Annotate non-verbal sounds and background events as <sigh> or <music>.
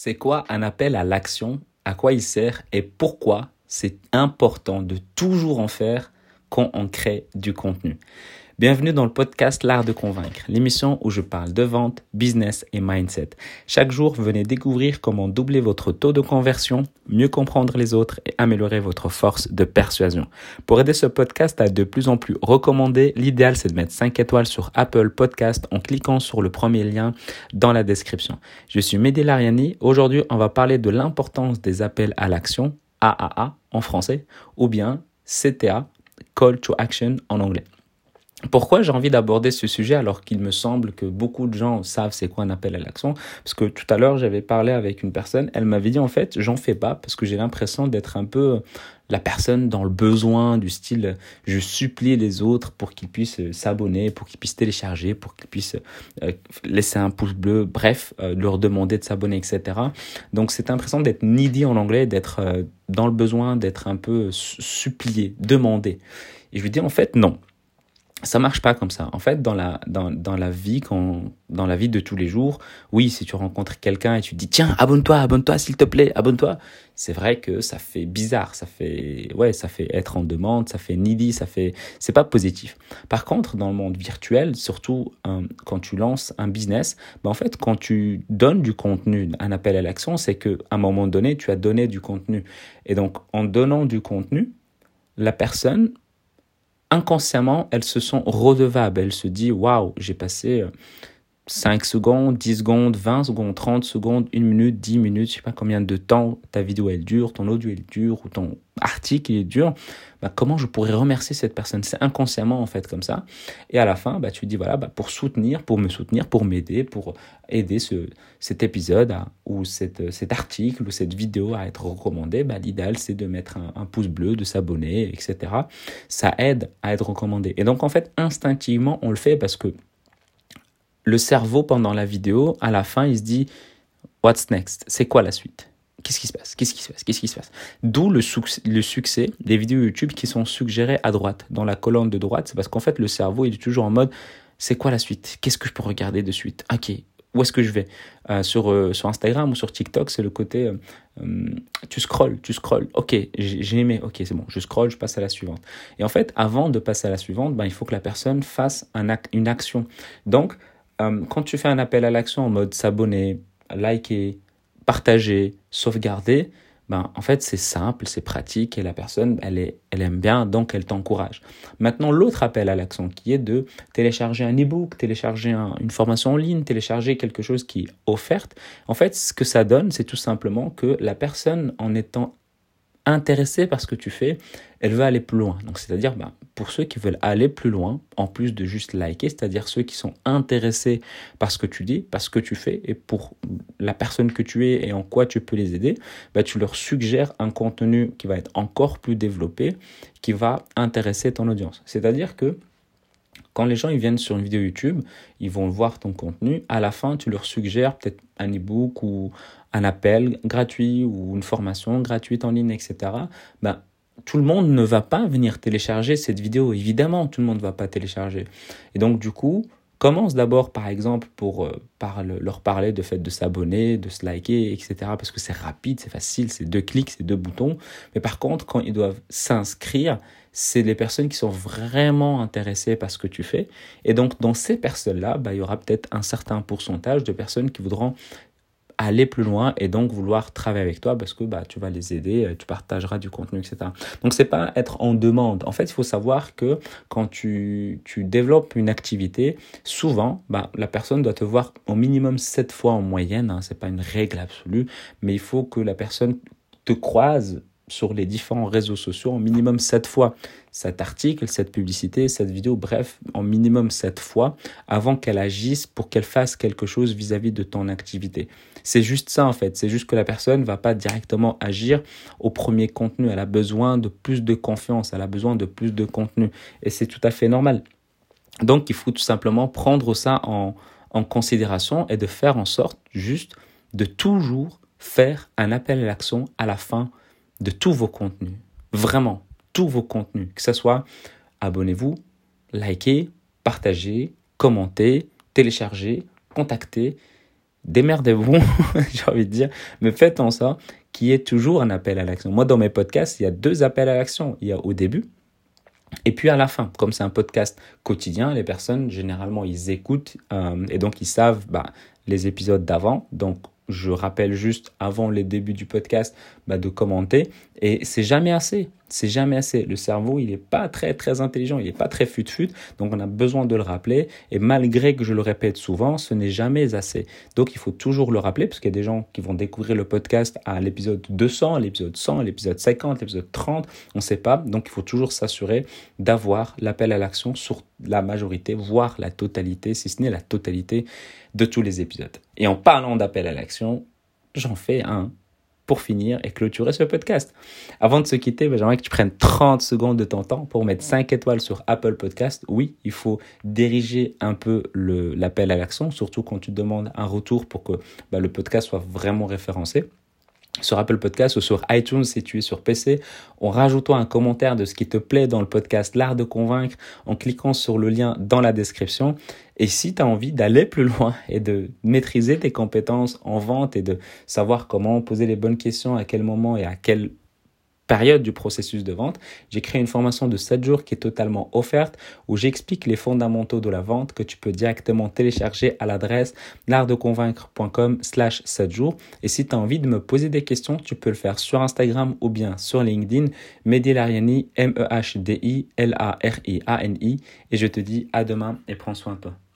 C'est quoi un appel à l'action? À quoi il sert? Et pourquoi c'est important de toujours en faire quand on crée du contenu? Bienvenue dans le podcast L'Art de Convaincre, l'émission où je parle de vente, business et mindset. Chaque jour, venez découvrir comment doubler votre taux de conversion, mieux comprendre les autres et améliorer votre force de persuasion. Pour aider ce podcast à de plus en plus recommandé, l'idéal c'est de mettre 5 étoiles sur Apple Podcast en cliquant sur le premier lien dans la description. Je suis Mehdi Lariani. Aujourd'hui, on va parler de l'importance des appels à l'action, AAA en français, ou bien CTA, Call to Action en anglais. Pourquoi j'ai envie d'aborder ce sujet alors qu'il me semble que beaucoup de gens savent c'est quoi un appel à l'action? Parce que tout à l'heure j'avais parlé avec une personne, elle m'avait dit en fait j'en fais pas parce que j'ai l'impression d'être un peu la personne dans le besoin du style je supplie les autres pour qu'ils puissent s'abonner, pour qu'ils puissent télécharger, pour qu'ils puissent euh, laisser un pouce bleu, bref, euh, leur demander de s'abonner, etc. Donc c'est l'impression d'être needy en anglais, d'être euh, dans le besoin, d'être un peu supplié, demandé. Et je lui dis en fait non ça marche pas comme ça. En fait, dans la, dans, dans la vie, dans la vie de tous les jours, oui, si tu rencontres quelqu'un et tu dis, tiens, abonne-toi, abonne-toi, s'il te plaît, abonne-toi. C'est vrai que ça fait bizarre, ça fait, ouais, ça fait être en demande, ça fait needy, ça fait, c'est pas positif. Par contre, dans le monde virtuel, surtout euh, quand tu lances un business, ben en fait, quand tu donnes du contenu, un appel à l'action, c'est que, à un moment donné, tu as donné du contenu. Et donc, en donnant du contenu, la personne inconsciemment, elles se sont redevables. Elles se disent, waouh, j'ai passé 5 secondes, 10 secondes, 20 secondes, 30 secondes, 1 minute, 10 minutes, je sais pas combien de temps ta vidéo elle dure, ton audio elle dure ou ton article il est dur, bah, comment je pourrais remercier cette personne? C'est inconsciemment en fait comme ça. Et à la fin, bah, tu dis voilà, bah, pour soutenir, pour me soutenir, pour m'aider, pour aider ce, cet épisode ou cet article ou cette vidéo à être recommandé, bah, l'idéal c'est de mettre un pouce bleu, de s'abonner, etc. Ça aide à être recommandé. Et donc en fait, instinctivement, on le fait parce que le cerveau, pendant la vidéo, à la fin, il se dit What's next? C'est quoi la suite? Qu'est-ce qui se passe? Qu'est-ce qui se passe? Qu'est-ce qui se passe? D'où le, succès des vidéos YouTube qui sont suggérées à droite, dans la colonne de droite. C'est parce qu'en fait, le cerveau, est toujours en mode C'est quoi la suite? Qu'est-ce que je peux regarder de suite? Ok, où est-ce que je vais? Euh, sur, euh, sur Instagram ou sur TikTok, c'est le côté euh, tu scrolls, tu scrolls. Ok, j'ai aimé, ok, c'est bon, je scroll, je passe à la suivante. Et en fait, avant de passer à la suivante, ben, il faut que la personne fasse un une action. Donc, euh, quand tu fais un appel à l'action en mode s'abonner, liker, partager, sauvegarder, ben, en fait, c'est simple, c'est pratique et la personne, elle, est, elle aime bien, donc elle t'encourage. Maintenant, l'autre appel à l'action qui est de télécharger un e-book, télécharger une formation en ligne, télécharger quelque chose qui est offerte. En fait, ce que ça donne, c'est tout simplement que la personne, en étant intéressée par ce que tu fais, elle veut aller plus loin. Donc, c'est-à-dire, ben, pour ceux qui veulent aller plus loin, en plus de juste liker, c'est-à-dire ceux qui sont intéressés par ce que tu dis, par ce que tu fais, et pour la personne que tu es et en quoi tu peux les aider, ben, tu leur suggères un contenu qui va être encore plus développé, qui va intéresser ton audience. C'est-à-dire que quand les gens ils viennent sur une vidéo YouTube, ils vont voir ton contenu. À la fin, tu leur suggères peut-être un e-book ou un appel gratuit ou une formation gratuite en ligne, etc. Ben, tout le monde ne va pas venir télécharger cette vidéo. Évidemment, tout le monde ne va pas télécharger. Et donc, du coup, commence d'abord, par exemple, pour euh, leur parler de fait de s'abonner, de se liker, etc. Parce que c'est rapide, c'est facile, c'est deux clics, c'est deux boutons. Mais par contre, quand ils doivent s'inscrire, c'est les personnes qui sont vraiment intéressées par ce que tu fais. Et donc, dans ces personnes-là, bah, il y aura peut-être un certain pourcentage de personnes qui voudront aller plus loin et donc vouloir travailler avec toi parce que bah, tu vas les aider, euh, tu partageras du contenu, etc. Donc c'est pas être en demande. En fait, il faut savoir que quand tu, tu développes une activité, souvent, bah, la personne doit te voir au minimum sept fois en moyenne. Hein, c'est pas une règle absolue, mais il faut que la personne te croise sur les différents réseaux sociaux en minimum sept fois cet article, cette publicité, cette vidéo, bref, en minimum sept fois avant qu'elle agisse pour qu'elle fasse quelque chose vis-à-vis de ton activité. C'est juste ça en fait, c'est juste que la personne ne va pas directement agir au premier contenu, elle a besoin de plus de confiance, elle a besoin de plus de contenu et c'est tout à fait normal. Donc il faut tout simplement prendre ça en, en considération et de faire en sorte juste de toujours faire un appel à l'action à la fin de tous vos contenus. Vraiment, tous vos contenus. Que ce soit abonnez-vous, likez, partagez, commentez, téléchargez, contactez. démerdez-vous, <laughs> j'ai envie de dire, mais faites en sorte qu'il y ait toujours un appel à l'action. Moi, dans mes podcasts, il y a deux appels à l'action. Il y a au début et puis à la fin, comme c'est un podcast quotidien, les personnes, généralement, ils écoutent euh, et donc ils savent bah, les épisodes d'avant. Donc je rappelle juste avant les débuts du podcast bah, de commenter. Et c'est jamais assez. C'est jamais assez. Le cerveau, il n'est pas très très intelligent, il n'est pas très fut-fut. Donc on a besoin de le rappeler. Et malgré que je le répète souvent, ce n'est jamais assez. Donc il faut toujours le rappeler parce qu'il y a des gens qui vont découvrir le podcast à l'épisode 200, à l'épisode 100, à l'épisode 50, l'épisode 30. On ne sait pas. Donc il faut toujours s'assurer d'avoir l'appel à l'action sur la majorité, voire la totalité, si ce n'est la totalité de tous les épisodes. Et en parlant d'appel à l'action, j'en fais un pour finir et clôturer ce podcast. Avant de se quitter, ben, j'aimerais que tu prennes 30 secondes de ton temps pour mettre 5 étoiles sur Apple Podcast. Oui, il faut diriger un peu l'appel à l'action, surtout quand tu demandes un retour pour que ben, le podcast soit vraiment référencé sur Apple Podcast ou sur iTunes si tu es sur PC, en rajoutant un commentaire de ce qui te plaît dans le podcast L'Art de Convaincre en cliquant sur le lien dans la description. Et si tu as envie d'aller plus loin et de maîtriser tes compétences en vente et de savoir comment poser les bonnes questions, à quel moment et à quel période du processus de vente, j'ai créé une formation de 7 jours qui est totalement offerte où j'explique les fondamentaux de la vente que tu peux directement télécharger à l'adresse l'artdeconvaincre.com slash 7 jours. Et si tu as envie de me poser des questions, tu peux le faire sur Instagram ou bien sur LinkedIn, Mehdi Lariani, M-E-H-D-I-L-A-R-I-A-N-I. Et je te dis à demain et prends soin de toi.